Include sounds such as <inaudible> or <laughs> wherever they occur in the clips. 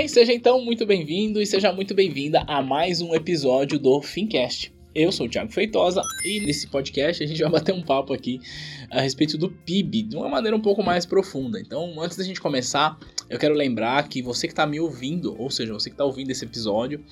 Bem, seja então muito bem-vindo e seja muito bem-vinda a mais um episódio do Fincast. Eu sou o Thiago Feitosa e nesse podcast a gente vai bater um papo aqui a respeito do PIB de uma maneira um pouco mais profunda. Então, antes da gente começar, eu quero lembrar que você que está me ouvindo, ou seja, você que está ouvindo esse episódio,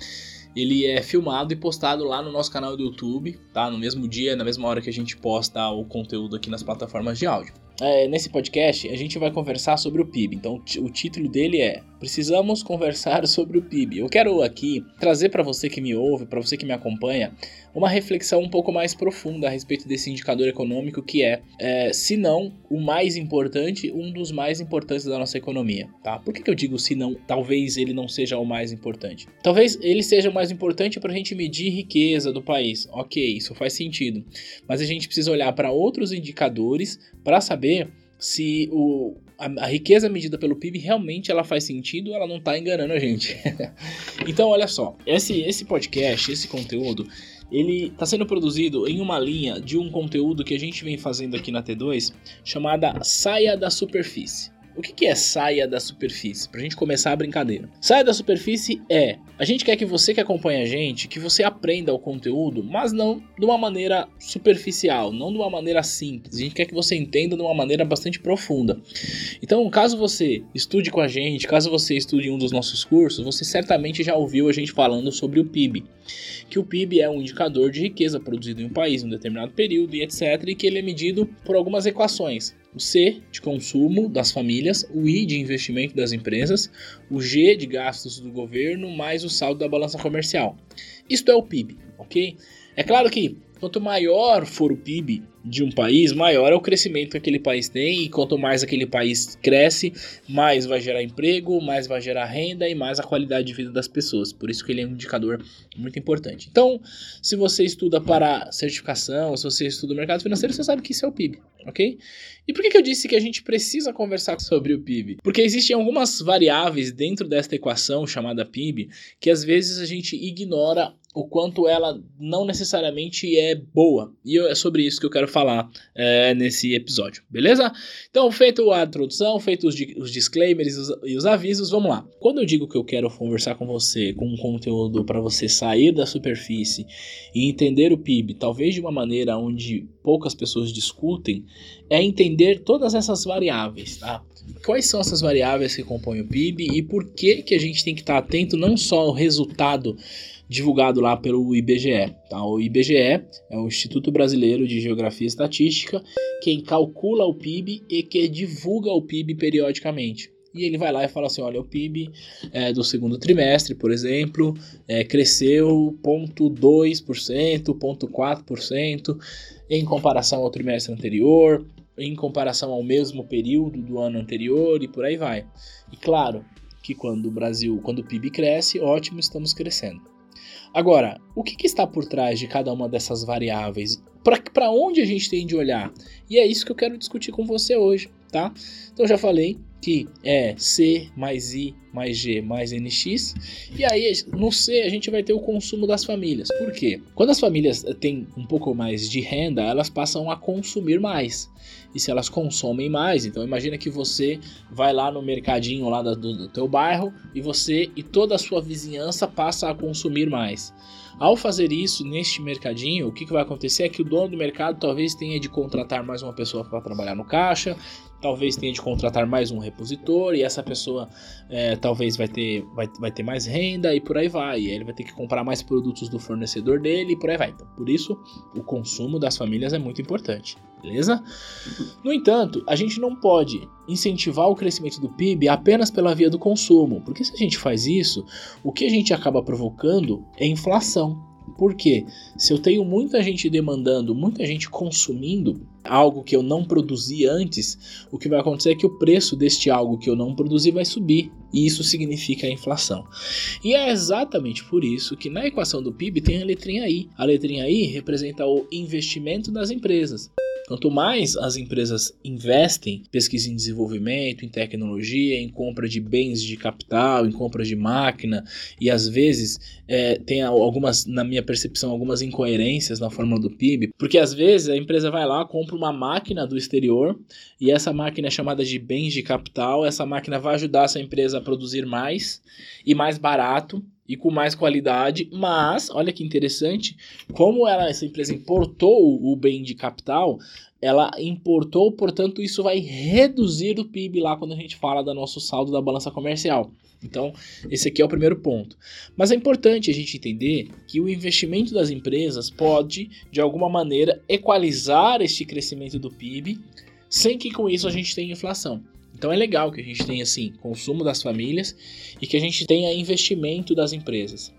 ele é filmado e postado lá no nosso canal do YouTube, tá? No mesmo dia, na mesma hora que a gente posta o conteúdo aqui nas plataformas de áudio. É, nesse podcast a gente vai conversar sobre o PIB. Então o título dele é Precisamos conversar <laughs> sobre o PIB. Eu quero aqui trazer para você que me ouve, para você que me acompanha, uma reflexão um pouco mais profunda a respeito desse indicador econômico que é, é se não o mais importante, um dos mais importantes da nossa economia, tá? Por que, que eu digo se não, talvez ele não seja o mais importante? Talvez ele seja o mais importante para a gente medir riqueza do país. Ok, isso faz sentido. Mas a gente precisa olhar para outros indicadores para saber se o, a, a, riqueza medida pelo PIB realmente ela faz sentido ela não está enganando a gente. <laughs> então, olha só, esse, esse podcast, esse conteúdo, ele está sendo produzido em uma linha de um conteúdo que a gente vem fazendo aqui na T2 chamada Saia da Superfície. O que, é saia da superfície? Pra gente começar a brincadeira. Saia da superfície é a gente quer que você que acompanha a gente, que você aprenda o conteúdo, mas não de uma maneira superficial, não de uma maneira simples. A gente quer que você entenda de uma maneira bastante profunda. Então, caso você estude com a gente, caso você estude um dos nossos cursos, você certamente já ouviu a gente falando sobre o PIB. Que o PIB é um indicador de riqueza produzido em um país em um determinado período e etc. E que ele é medido por algumas equações o C de consumo das famílias, o I de investimento das empresas, o G de gastos do governo, mais o saldo da balança comercial. Isto é o PIB, ok? É claro que quanto maior for o PIB de um país, maior é o crescimento que aquele país tem, e quanto mais aquele país cresce, mais vai gerar emprego, mais vai gerar renda e mais a qualidade de vida das pessoas. Por isso que ele é um indicador muito importante. Então, se você estuda para certificação, se você estuda o mercado financeiro, você sabe que isso é o PIB, ok? E por que, que eu disse que a gente precisa conversar sobre o PIB? Porque existem algumas variáveis dentro desta equação chamada PIB que às vezes a gente ignora o quanto ela não necessariamente é boa. E é sobre isso que eu quero falar é, nesse episódio, beleza? Então, feito a introdução, feitos os, disclaimers e os, e os, avisos, vamos lá. Quando eu digo que eu quero conversar com você com um conteúdo para você sair da superfície e entender o PIB, talvez de uma maneira onde poucas pessoas discutem, é entender todas essas variáveis, tá? Quais são essas variáveis que compõem o PIB e por que, que a gente tem que estar atento não só ao resultado divulgado lá pelo IBGE. Tá? O IBGE é o Instituto Brasileiro de Geografia e Estatística, quem calcula o PIB e que divulga o PIB periodicamente. E ele vai lá e fala assim: olha, o PIB é, do segundo trimestre, por exemplo, é, cresceu 0,2%, 0,4% em comparação ao trimestre anterior, em comparação ao mesmo período do ano anterior e por aí vai. E claro que quando o Brasil, quando o PIB cresce, ótimo, estamos crescendo. Agora, o que, que, está por trás de cada uma dessas variáveis? Para onde a gente tem de olhar? E é isso que eu quero discutir com você hoje, tá? Então já falei que é C mais I mais G mais NX. E aí no C a gente vai ter o consumo das famílias. Por quê? Quando as famílias têm um pouco mais de renda, elas passam a consumir mais. E se elas consomem mais, então imagina que você vai lá no mercadinho lá do, do teu bairro e você e toda a sua vizinhança passa a consumir mais. Ao fazer isso neste mercadinho, o que, que vai acontecer é que o dono do mercado talvez tenha de contratar mais uma pessoa para trabalhar no caixa, talvez tenha de contratar mais um repositor e essa pessoa é, talvez vai ter, vai, vai ter mais renda e por aí vai. E ele vai ter que comprar mais produtos do fornecedor dele e por aí vai. Então, por isso, o consumo das famílias é muito importante, beleza? No entanto, a gente não pode incentivar o crescimento do PIB apenas pela via do consumo, porque se a gente faz isso, o que a gente acaba provocando é inflação. Porque se eu tenho muita gente demandando, muita gente consumindo algo que eu não produzi antes, o que vai acontecer é que o preço deste algo que eu não produzi vai subir. E isso significa a inflação. E é exatamente por isso que na equação do PIB tem a letrinha I. A letrinha I representa o investimento das empresas. Quanto mais as empresas investem em pesquisa em desenvolvimento, em tecnologia, em compra de bens de capital, em compra de máquina, e às vezes é, tem algumas, na minha percepção, algumas incoerências na fórmula do PIB, porque às vezes a empresa vai lá, compra uma máquina do exterior, e essa máquina é chamada de bens de capital, essa máquina vai ajudar essa empresa a produzir mais e mais barato, e com mais qualidade, mas olha que interessante, como ela, essa empresa importou o bem de capital, ela importou, portanto, isso vai reduzir o PIB lá quando a gente fala do nosso saldo da balança comercial. Então, esse aqui é o primeiro ponto. Mas é importante a gente entender que o investimento das empresas pode, de alguma maneira, equalizar este crescimento do PIB, sem que com isso a gente tenha inflação. Então é legal que a gente tenha assim consumo das famílias e que a gente tenha investimento das empresas.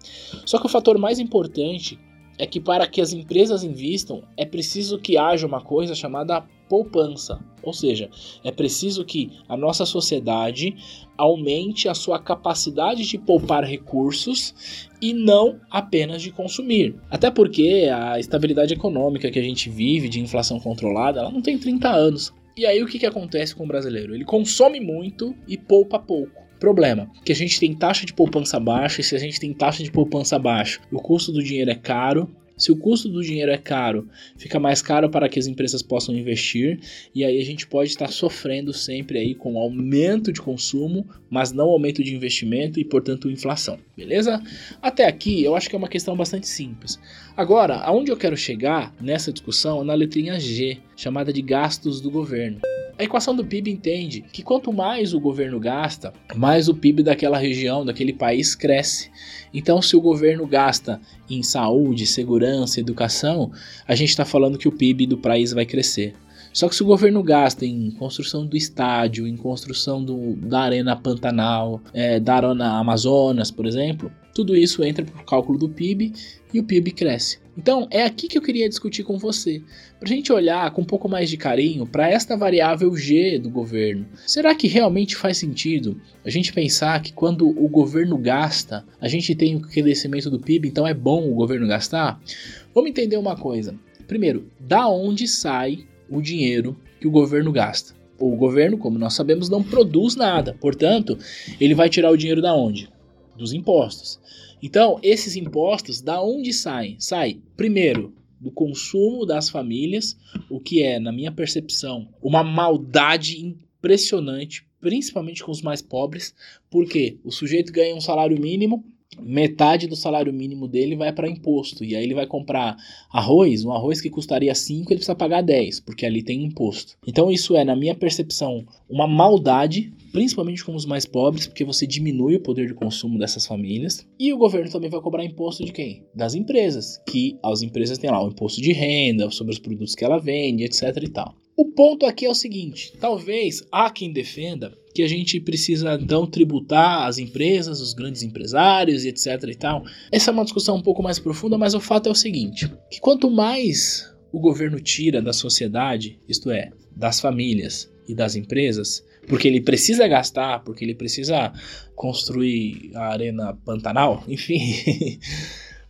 Só que o fator mais importante é que para que as empresas investam é preciso que haja uma coisa chamada poupança, ou seja, é preciso que a nossa sociedade aumente a sua capacidade de poupar recursos e não apenas de consumir. Até porque a estabilidade econômica que a gente vive de inflação controlada, ela não tem 30 anos. E aí o que, que acontece com o brasileiro? Ele consome muito e poupa pouco. Problema, que a gente tem taxa de poupança baixa, e se a gente tem taxa de poupança baixa, o custo do dinheiro é caro, se o custo do dinheiro é caro, fica mais caro para que as empresas possam investir, e aí a gente pode estar sofrendo sempre aí com aumento de consumo, mas não aumento de investimento e, portanto, inflação. Beleza? Até aqui eu acho que é uma questão bastante simples. Agora, aonde eu quero chegar nessa discussão é na letrinha G, chamada de gastos do governo. A equação do PIB entende que quanto mais o governo gasta, mais o PIB daquela região, daquele país cresce. Então, se o governo gasta em saúde, segurança, educação, a gente está falando que o PIB do país vai crescer. Só que se o governo gasta em construção do estádio, em construção do, da Arena Pantanal, é, da Arena Amazonas, por exemplo, tudo isso entra para o cálculo do PIB e o PIB cresce. Então é aqui que eu queria discutir com você, para a gente olhar com um pouco mais de carinho para esta variável G do governo. Será que realmente faz sentido a gente pensar que quando o governo gasta, a gente tem o crescimento do PIB, então é bom o governo gastar? Vamos entender uma coisa. Primeiro, da onde sai o dinheiro que o governo gasta? O governo, como nós sabemos, não produz nada. Portanto, ele vai tirar o dinheiro da onde? Dos impostos. Então, esses impostos, da onde saem? Sai, primeiro, do consumo das famílias, o que é, na minha percepção, uma maldade impressionante, principalmente com os mais pobres, porque o sujeito ganha um salário mínimo, metade do salário mínimo dele vai para imposto. E aí ele vai comprar arroz, um arroz que custaria 5, ele precisa pagar 10, porque ali tem imposto. Então isso é, na minha percepção, uma maldade, principalmente com os mais pobres, porque você diminui o poder de consumo dessas famílias. E o governo também vai cobrar imposto de quem? Das empresas, que as empresas têm lá o imposto de renda sobre os produtos que ela vende, etc e tal. O ponto aqui é o seguinte: talvez há quem defenda que a gente precisa então tributar as empresas, os grandes empresários e etc e tal. Essa é uma discussão um pouco mais profunda, mas o fato é o seguinte: que quanto mais o governo tira da sociedade, isto é, das famílias e das empresas, porque ele precisa gastar, porque ele precisa construir a arena Pantanal, <laughs> enfim.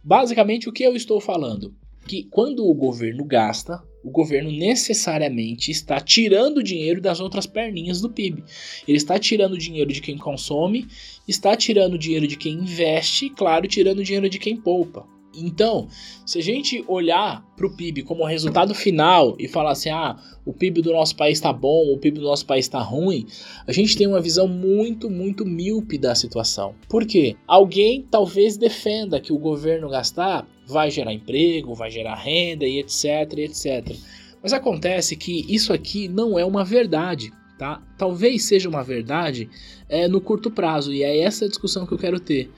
Basicamente o que eu estou falando? Que quando o governo gasta, o governo necessariamente está tirando dinheiro das outras perninhas do PIB. Ele está tirando dinheiro de quem consome, está tirando dinheiro de quem investe e, claro, tirando dinheiro de quem poupa. Então, se a gente olhar para o PIB como resultado final e falar assim, ah, o PIB do nosso país está bom, o PIB do nosso país está ruim, a gente tem uma visão muito, muito míope da situação. Por quê? Alguém talvez defenda que o governo gastar vai gerar emprego, vai gerar renda e etc, etc. Mas acontece que isso aqui não é uma verdade. Tá? Talvez seja uma verdade é, no curto prazo, e é essa a discussão que eu quero ter.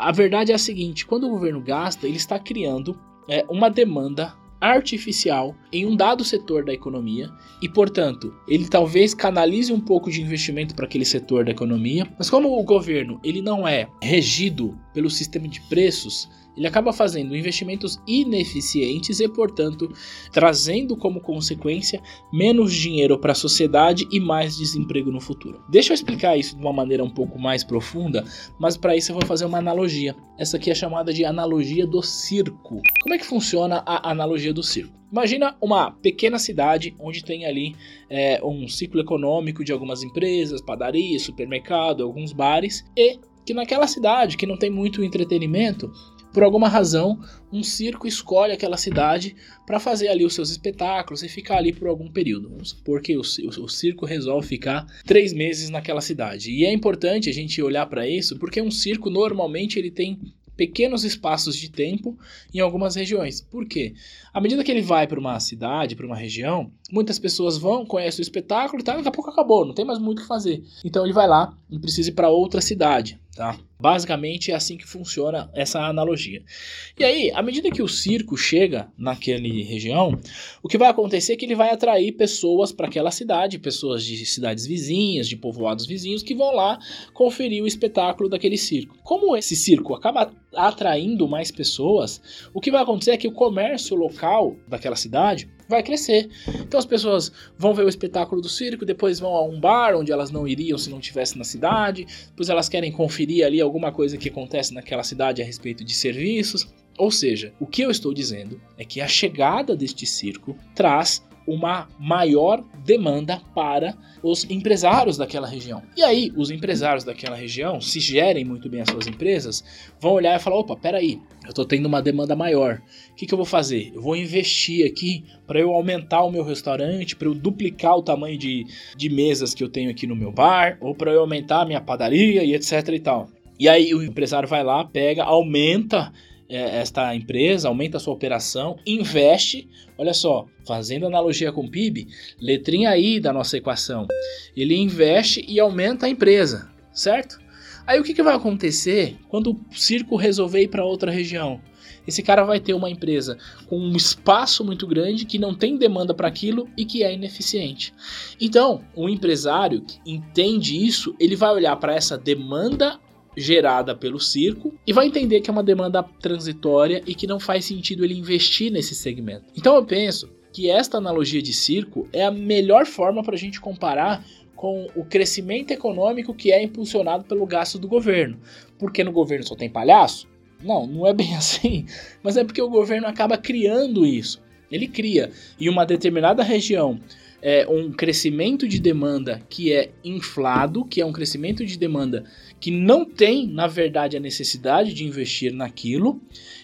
A verdade é a seguinte: quando o governo gasta, ele está criando é, uma demanda artificial em um dado setor da economia e, portanto, ele talvez canalize um pouco de investimento para aquele setor da economia. Mas como o governo ele não é regido pelo sistema de preços, ele acaba fazendo investimentos ineficientes e, portanto, trazendo como consequência menos dinheiro para a sociedade e mais desemprego no futuro. Deixa eu explicar isso de uma maneira um pouco mais profunda, mas para isso eu vou fazer uma analogia. Essa aqui é chamada de analogia do circo. Como é que funciona a analogia do circo? Imagina uma pequena cidade onde tem ali é, um ciclo econômico de algumas empresas, padaria, supermercado, alguns bares, e que naquela cidade que não tem muito entretenimento, por alguma razão, um circo escolhe aquela cidade para fazer ali os seus espetáculos e ficar ali por algum período. Vamos supor que o, o, o, circo resolve ficar três meses naquela cidade. E é importante a gente olhar para isso, porque um circo normalmente ele tem pequenos espaços de tempo em algumas regiões. Por quê? À medida que ele vai para uma cidade, para uma região, muitas pessoas vão, conhecem o espetáculo e tá, daqui a pouco acabou, não tem mais muito o que fazer. Então ele vai lá e precisa ir para outra cidade, tá? Basicamente é assim que funciona essa analogia. E aí, à medida que o circo chega naquela região, o que vai acontecer é que ele vai atrair pessoas para aquela cidade, pessoas de cidades vizinhas, de povoados vizinhos, que vão lá conferir o espetáculo daquele circo. Como esse circo acaba atraindo mais pessoas, o que vai acontecer é que o comércio local daquela cidade vai crescer. Então as pessoas vão ver o espetáculo do circo, depois vão a um bar onde elas não iriam se não estivesse na cidade, depois elas querem conferir ali alguma coisa que acontece naquela cidade a respeito de serviços. Ou seja, o que eu estou dizendo é que a chegada deste circo traz uma maior demanda para os empresários daquela região. E aí, os empresários daquela região, se gerem muito bem as suas empresas, vão olhar e falar: opa, peraí, eu estou tendo uma demanda maior. O que, que eu vou fazer? Eu vou investir aqui para eu aumentar o meu restaurante, para eu duplicar o tamanho de, de mesas que eu tenho aqui no meu bar, ou para eu aumentar a minha padaria e etc e tal. E aí o empresário vai lá, pega, aumenta esta empresa, aumenta a sua operação, investe, olha só, fazendo analogia com o PIB, letrinha aí da nossa equação, ele investe e aumenta a empresa, certo? Aí o que, que vai acontecer quando o circo resolver ir para outra região? Esse cara vai ter uma empresa com um espaço muito grande que não tem demanda para aquilo e que é ineficiente. Então, o empresário que entende isso, ele vai olhar para essa demanda gerada pelo circo e vai entender que é uma demanda transitória e que não faz sentido ele investir nesse segmento. Então eu penso que esta analogia de circo é a melhor forma para a gente comparar com o crescimento econômico que é impulsionado pelo gasto do governo. Porque no governo só tem palhaço? Não, não é bem <laughs> assim. Mas é porque o governo acaba criando isso. Ele cria em uma determinada região é, um crescimento de demanda que é inflado, que é um crescimento de demanda que não tem, na verdade, a necessidade de investir naquilo,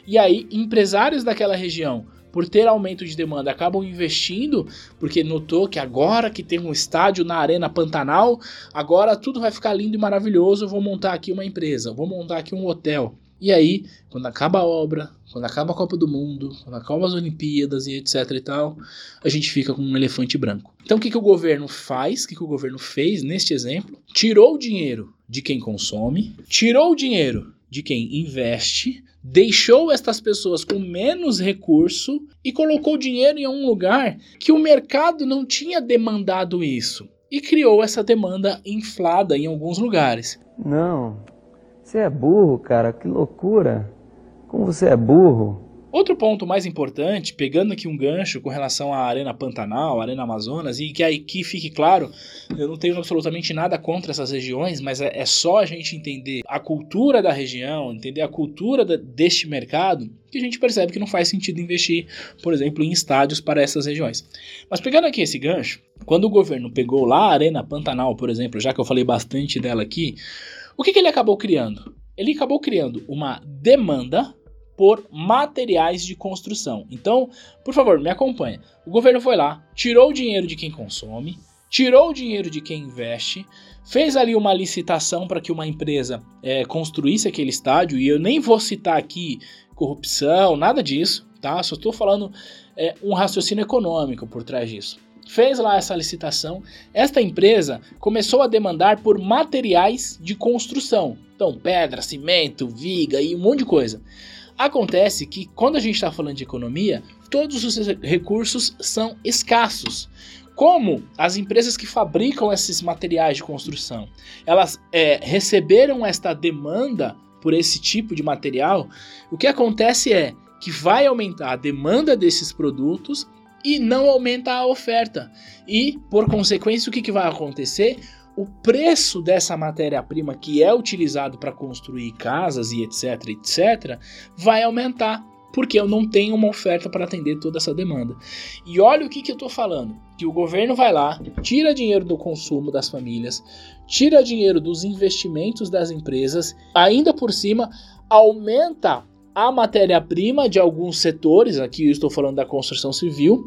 e aí empresários daquela região, por ter aumento de demanda, acabam investindo, porque notou que agora que tem um estádio na Arena Pantanal, agora tudo vai ficar lindo e maravilhoso, vou montar aqui uma empresa, vou montar aqui um hotel. E aí, quando acaba a obra, quando acaba a Copa do Mundo, quando acabam as Olimpíadas e etc e tal, a gente fica com um elefante branco. Então o que, que o governo faz, o que, que o governo fez neste exemplo? Tirou o dinheiro de quem consome, tirou o dinheiro de quem investe, deixou estas pessoas com menos recurso e colocou o dinheiro em um lugar que o mercado não tinha demandado isso e criou essa demanda inflada em alguns lugares. Não, você é burro, cara, que loucura. Como você é burro. Outro ponto mais importante, pegando aqui um gancho com relação à Arena Pantanal, Arena Amazonas, e que aqui fique claro, eu não tenho absolutamente nada contra essas regiões, mas é, é só a gente entender a cultura da região, entender a cultura deste mercado, que a gente percebe que não faz sentido investir, por exemplo, em estádios para essas regiões. Mas pegando aqui esse gancho, quando o governo pegou lá a Arena Pantanal, por exemplo, já que eu falei bastante dela aqui, o que, que ele acabou criando? Ele acabou criando uma demanda por materiais de construção. Então, por favor, me acompanhe. O governo foi lá, tirou o dinheiro de quem consome, tirou o dinheiro de quem investe, fez ali uma licitação para que uma empresa é, construísse aquele estádio, e eu nem vou citar aqui corrupção, nada disso, tá? Só estou falando é, um raciocínio econômico por trás disso fez lá essa licitação. Esta empresa começou a demandar por materiais de construção. Então, pedra, cimento, viga e um monte de coisa. Acontece que quando a gente está falando de economia, todos os recursos são escassos. Como as empresas que fabricam esses materiais de construção, elas é, receberam esta demanda por esse tipo de material, o que acontece é que vai aumentar a demanda desses produtos e não aumenta a oferta. E, por consequência, o que, que vai acontecer? O preço dessa matéria-prima que é utilizado para construir casas e etc, etc, vai aumentar porque eu não tenho uma oferta para atender toda essa demanda. E olha o que, que eu estou falando: que o governo vai lá, tira dinheiro do consumo das famílias, tira dinheiro dos investimentos das empresas, ainda por cima aumenta a matéria-prima de alguns setores, aqui eu estou falando da construção civil,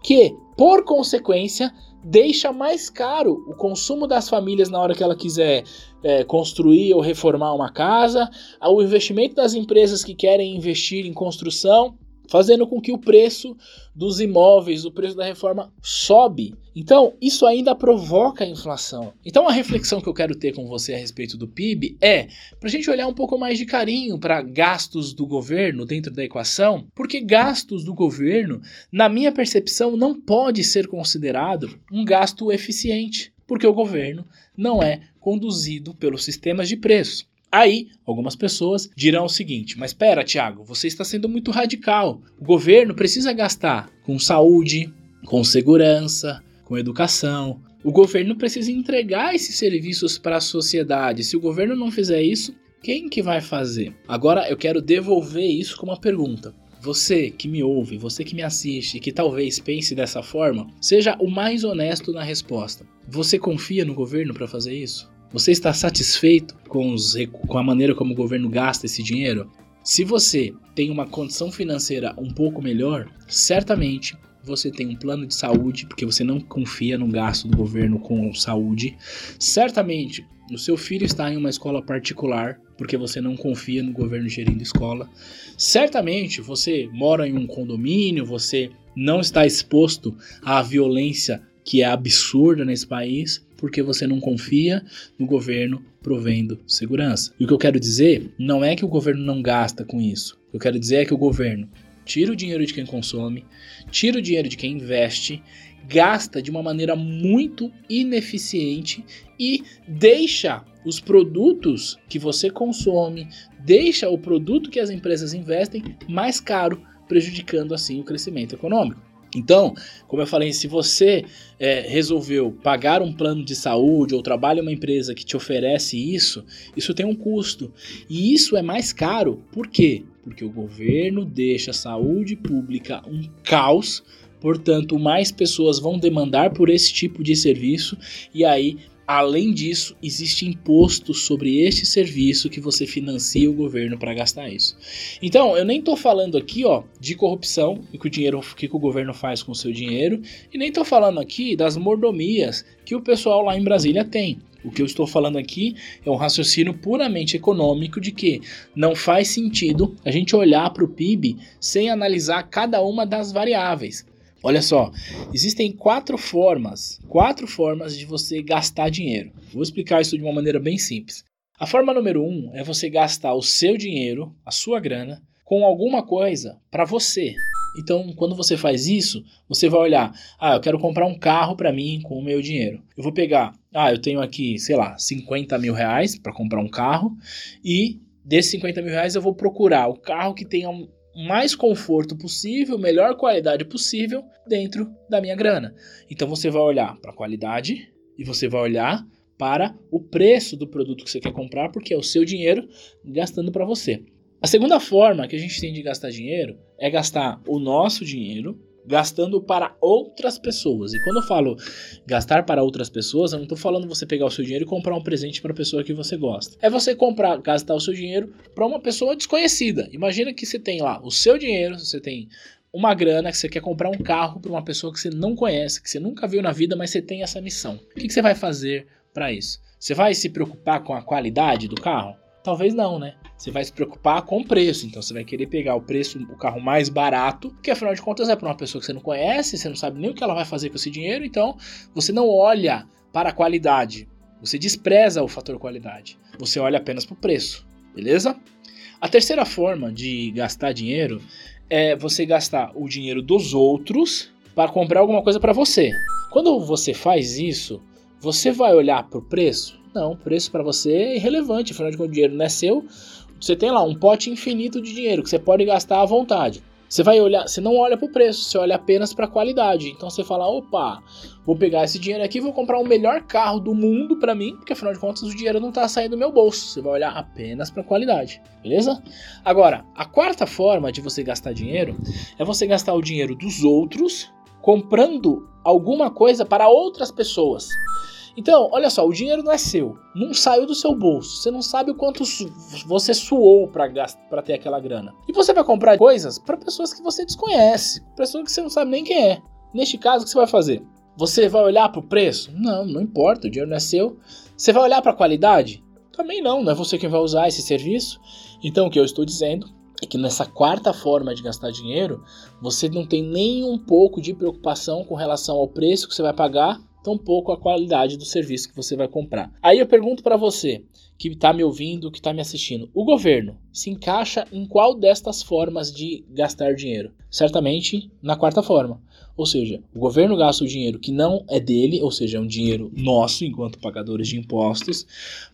que, por consequência, deixa mais caro o consumo das famílias na hora que ela quiser é, construir ou reformar uma casa, o investimento das empresas que querem investir em construção, fazendo com que o preço dos imóveis, o preço da reforma sobe. Então, isso ainda provoca a inflação. Então, a reflexão que eu quero ter com você a respeito do PIB é para a gente olhar um pouco mais de carinho para gastos do governo dentro da equação, porque gastos do governo, na minha percepção, não pode ser considerado um gasto eficiente, porque o governo não é conduzido pelos sistemas de preço. Aí, algumas pessoas dirão o seguinte: mas espera, Tiago, você está sendo muito radical. O governo precisa gastar com saúde, com segurança, com educação. O governo precisa entregar esses serviços para a sociedade. Se o governo não fizer isso, quem que vai fazer? Agora eu quero devolver isso com uma pergunta. Você que me ouve, você que me assiste, que talvez pense dessa forma, seja o mais honesto na resposta. Você confia no governo para fazer isso? Você está satisfeito com, os, com a maneira como o governo gasta esse dinheiro? Se você tem uma condição financeira um pouco melhor, certamente você tem um plano de saúde, porque você não confia no gasto do governo com saúde. Certamente o seu filho está em uma escola particular, porque você não confia no governo gerindo escola. Certamente você mora em um condomínio, você não está exposto à violência que é absurda nesse país porque você não confia no governo provendo segurança. E o que eu quero dizer não é que o governo não gasta com isso. O que eu quero dizer é que o governo tira o dinheiro de quem consome, tira o dinheiro de quem investe, gasta de uma maneira muito ineficiente e deixa os produtos que você consome, deixa o produto que as empresas investem mais caro, prejudicando assim o crescimento econômico. Então, como eu falei, se você é, resolveu pagar um plano de saúde ou trabalha em uma empresa que te oferece isso, isso tem um custo. E isso é mais caro. Por quê? Porque o governo deixa a saúde pública um caos. Portanto, mais pessoas vão demandar por esse tipo de serviço e aí Além disso, existe imposto sobre este serviço que você financia o governo para gastar isso. Então, eu nem estou falando aqui, ó, de corrupção e que o dinheiro que, que o governo faz com o seu dinheiro, e nem estou falando aqui das mordomias que o pessoal lá em Brasília tem. O que eu estou falando aqui é um raciocínio puramente econômico de que não faz sentido a gente olhar para o PIB sem analisar cada uma das variáveis. Olha só, existem quatro formas, quatro formas de você gastar dinheiro. Vou explicar isso de uma maneira bem simples. A forma número um é você gastar o seu dinheiro, a sua grana, com alguma coisa para você. Então, quando você faz isso, você vai olhar: ah, eu quero comprar um carro para mim com o meu dinheiro. Eu vou pegar, ah, eu tenho aqui, sei lá, 50 mil reais para comprar um carro e desses 50 mil reais eu vou procurar o carro que tenha mais conforto possível, melhor qualidade possível dentro da minha grana. Então você vai olhar para a qualidade e você vai olhar para o preço do produto que você quer comprar, porque é o seu dinheiro gastando para você. A segunda forma que a gente tem de gastar dinheiro é gastar o nosso dinheiro gastando para outras pessoas. E quando eu falo gastar para outras pessoas, eu não estou falando você pegar o seu dinheiro e comprar um presente para a pessoa que você gosta. É você comprar, gastar o seu dinheiro para uma pessoa desconhecida. Imagina que você tem lá o seu dinheiro, você tem uma grana que você quer comprar um carro para uma pessoa que você não conhece, que você nunca viu na vida, mas você tem essa missão. O que, que você vai fazer para isso? Você vai se preocupar com a qualidade do carro? Talvez não, né? Você vai se preocupar com o preço, então você vai querer pegar o preço, o carro mais barato, que afinal de contas é para uma pessoa que você não conhece, você não sabe nem o que ela vai fazer com esse dinheiro, então você não olha para a qualidade, você despreza o fator qualidade, você olha apenas para o preço, beleza? A terceira forma de gastar dinheiro é você gastar o dinheiro dos outros para comprar alguma coisa para você. Quando você faz isso, você vai olhar para o preço? Não, preço para você é irrelevante, afinal de contas o dinheiro não é seu, Você tem lá um pote infinito de dinheiro que você pode gastar à vontade. Você vai olhar, você não olha para o preço, você olha apenas para a qualidade. Então você fala, opa, vou pegar esse dinheiro aqui, vou comprar o melhor carro do mundo para mim, porque afinal de contas o dinheiro não está saindo do meu bolso. Você vai olhar apenas para a qualidade, beleza? Agora, a quarta forma de você gastar dinheiro é você gastar o dinheiro dos outros comprando alguma coisa para outras pessoas. Então, olha só, o dinheiro não é seu, não saiu do seu bolso, você não sabe o quanto você suou para ter aquela grana. E você vai comprar coisas para pessoas que você desconhece, pessoas que você não sabe nem quem é. Neste caso, o que você vai fazer? Você vai olhar para o preço? Não, não importa, o dinheiro não é seu. Você vai olhar para a qualidade? Também não, não é você quem vai usar esse serviço. Então, o que eu estou dizendo é que nessa quarta forma de gastar dinheiro, você não tem nem um pouco de preocupação com relação ao preço que você vai pagar tampouco a qualidade do serviço que você vai comprar. Aí eu pergunto para você que está me ouvindo, que está me assistindo, o governo se encaixa em qual destas formas de gastar dinheiro? Certamente na quarta forma. Ou seja, o governo gasta o dinheiro que não é dele, ou seja, é um dinheiro nosso enquanto pagadores de impostos,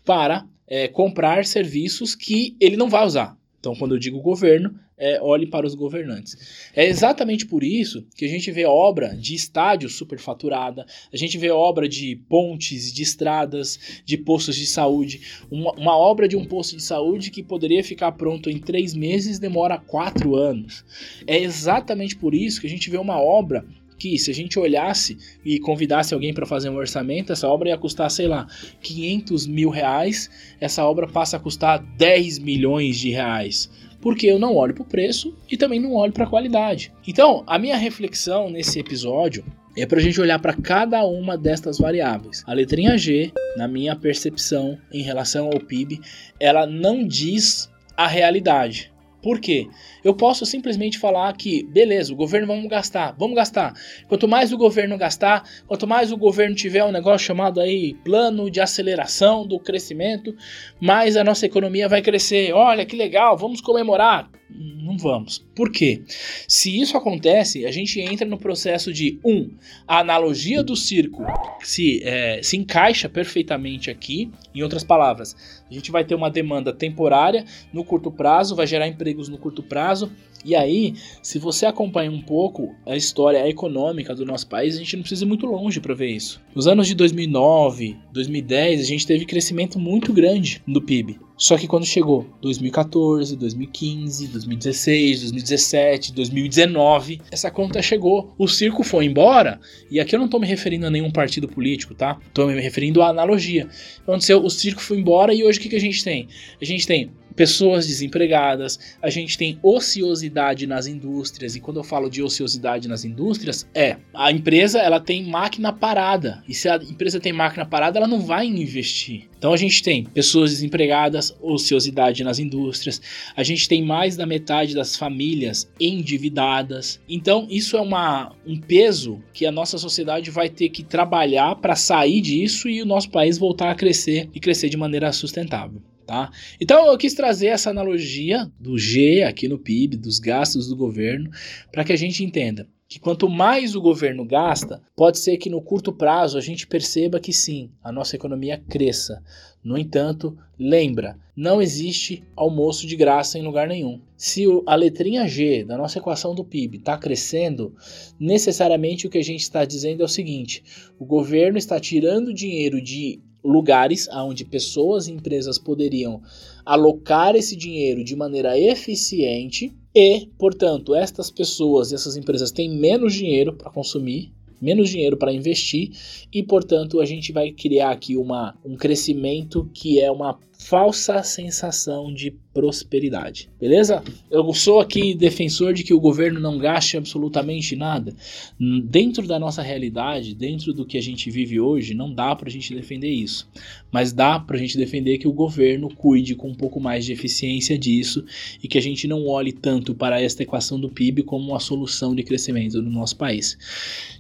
para é, comprar serviços que ele não vai usar. Então, quando eu digo governo, é, olhe para os governantes. É exatamente por isso que a gente vê obra de estádio superfaturada, a gente vê obra de pontes, de estradas, de postos de saúde. Uma, uma obra de um posto de saúde que poderia ficar pronto em três meses demora quatro anos. É exatamente por isso que a gente vê uma obra que se a gente olhasse e convidasse alguém para fazer um orçamento, essa obra ia custar, sei lá, 500 mil reais, essa obra passa a custar 10 milhões de reais porque eu não olho para o preço e também não olho para a qualidade. Então, a minha reflexão nesse episódio é para a gente olhar para cada uma destas variáveis. A letrinha G, na minha percepção em relação ao PIB, ela não diz a realidade. Por quê? Eu posso simplesmente falar que, beleza, o governo vamos gastar, vamos gastar. Quanto mais o governo gastar, quanto mais o governo tiver um negócio chamado aí plano de aceleração do crescimento, mais a nossa economia vai crescer. Olha que legal, vamos comemorar. Não vamos. Por quê? Se isso acontece, a gente entra no processo de um, a analogia do circo se, é, se encaixa perfeitamente aqui. Em outras palavras, a gente vai ter uma demanda temporária no curto prazo, vai gerar empregos no curto prazo. E aí, se você acompanha um pouco a história econômica do nosso país, a gente não precisa ir muito longe para ver isso. Nos anos de 2009, 2010, a gente teve crescimento muito grande no PIB. Só que quando chegou 2014, 2015, 2016, 2017, 2019, essa conta chegou. O circo foi embora, e aqui eu não estou me referindo a nenhum partido político, tá? Estou me referindo à analogia. Aconteceu, o circo foi embora e hoje o que, que a gente tem? A gente tem pessoas desempregadas, a gente tem ociosidade nas indústrias, e quando eu falo de ociosidade nas indústrias, é a empresa ela tem máquina parada, e se a empresa tem máquina parada, ela não vai investir. Então a gente tem pessoas desempregadas, ociosidade nas indústrias, a gente tem mais da metade das famílias endividadas. Então isso é uma, um peso que a nossa sociedade vai ter que trabalhar para sair disso e o nosso país voltar a crescer e crescer de maneira sustentável. Tá? Então eu quis trazer essa analogia do G aqui no PIB, dos gastos do governo, para que a gente entenda que quanto mais o governo gasta, pode ser que no curto prazo a gente perceba que sim, a nossa economia cresça. No entanto, lembra, não existe almoço de graça em lugar nenhum. Se a letrinha G da nossa equação do PIB está crescendo, necessariamente o que a gente está dizendo é o seguinte: o governo está tirando dinheiro de lugares onde pessoas e empresas poderiam alocar esse dinheiro de maneira eficiente e, portanto, estas pessoas e essas empresas têm menos dinheiro para consumir, menos dinheiro para investir e, portanto, a gente vai criar aqui uma, um crescimento que é uma falsa sensação de prosperidade. Beleza? Eu sou aqui defensor de que o governo não gaste absolutamente nada. Dentro da nossa realidade, dentro do que a gente vive hoje, não dá para a gente defender isso. Mas dá para a gente defender que o governo cuide com um pouco mais de eficiência disso e que a gente não olhe tanto para esta equação do PIB como uma solução de crescimento no nosso país.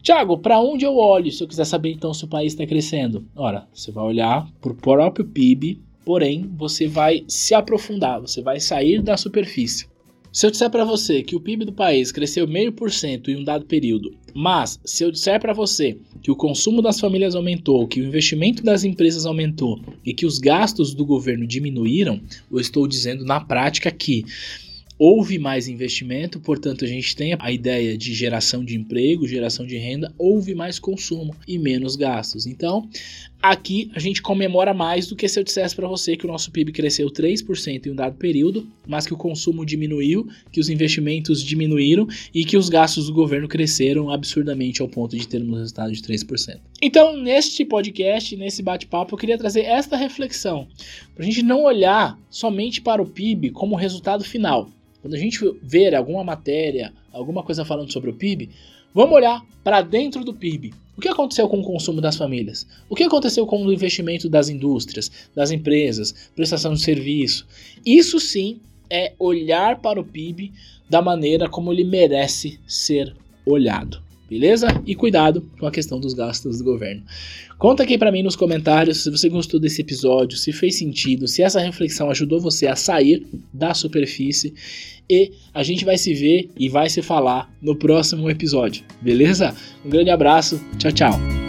Tiago, para onde eu olho se eu quiser saber então se o país está crescendo? Ora, você vai olhar para o próprio PIB porém você vai se aprofundar, você vai sair da superfície. Se eu disser para você que o PIB do país cresceu meio por cento em um dado período, mas se eu disser para você que o consumo das famílias aumentou, que o investimento das empresas aumentou e que os gastos do governo diminuíram, eu estou dizendo na prática que houve mais investimento, portanto a gente tem a ideia de geração de emprego, geração de renda, houve mais consumo e menos gastos. Então, aqui a gente comemora mais do que se eu dissesse para você que o nosso PIB cresceu 3% em um dado período, mas que o consumo diminuiu, que os investimentos diminuíram e que os gastos do governo cresceram absurdamente ao ponto de termos um resultado de 3%. Então, neste podcast, nesse bate-papo, eu queria trazer esta reflexão, para a gente não olhar somente para o PIB como resultado final quando a gente ver alguma matéria, alguma coisa falando sobre o PIB, vamos olhar para dentro do PIB. O que aconteceu com o consumo das famílias? O que aconteceu com o investimento das indústrias, das empresas, prestação de serviço? Isso sim é olhar para o PIB da maneira como ele merece ser olhado. Beleza? E cuidado com a questão dos gastos do governo. Conta aqui para mim nos comentários se você gostou desse episódio, se fez sentido, se essa reflexão ajudou você a sair da superfície. E a gente vai se ver e vai se falar no próximo episódio, beleza? Um grande abraço, tchau, tchau.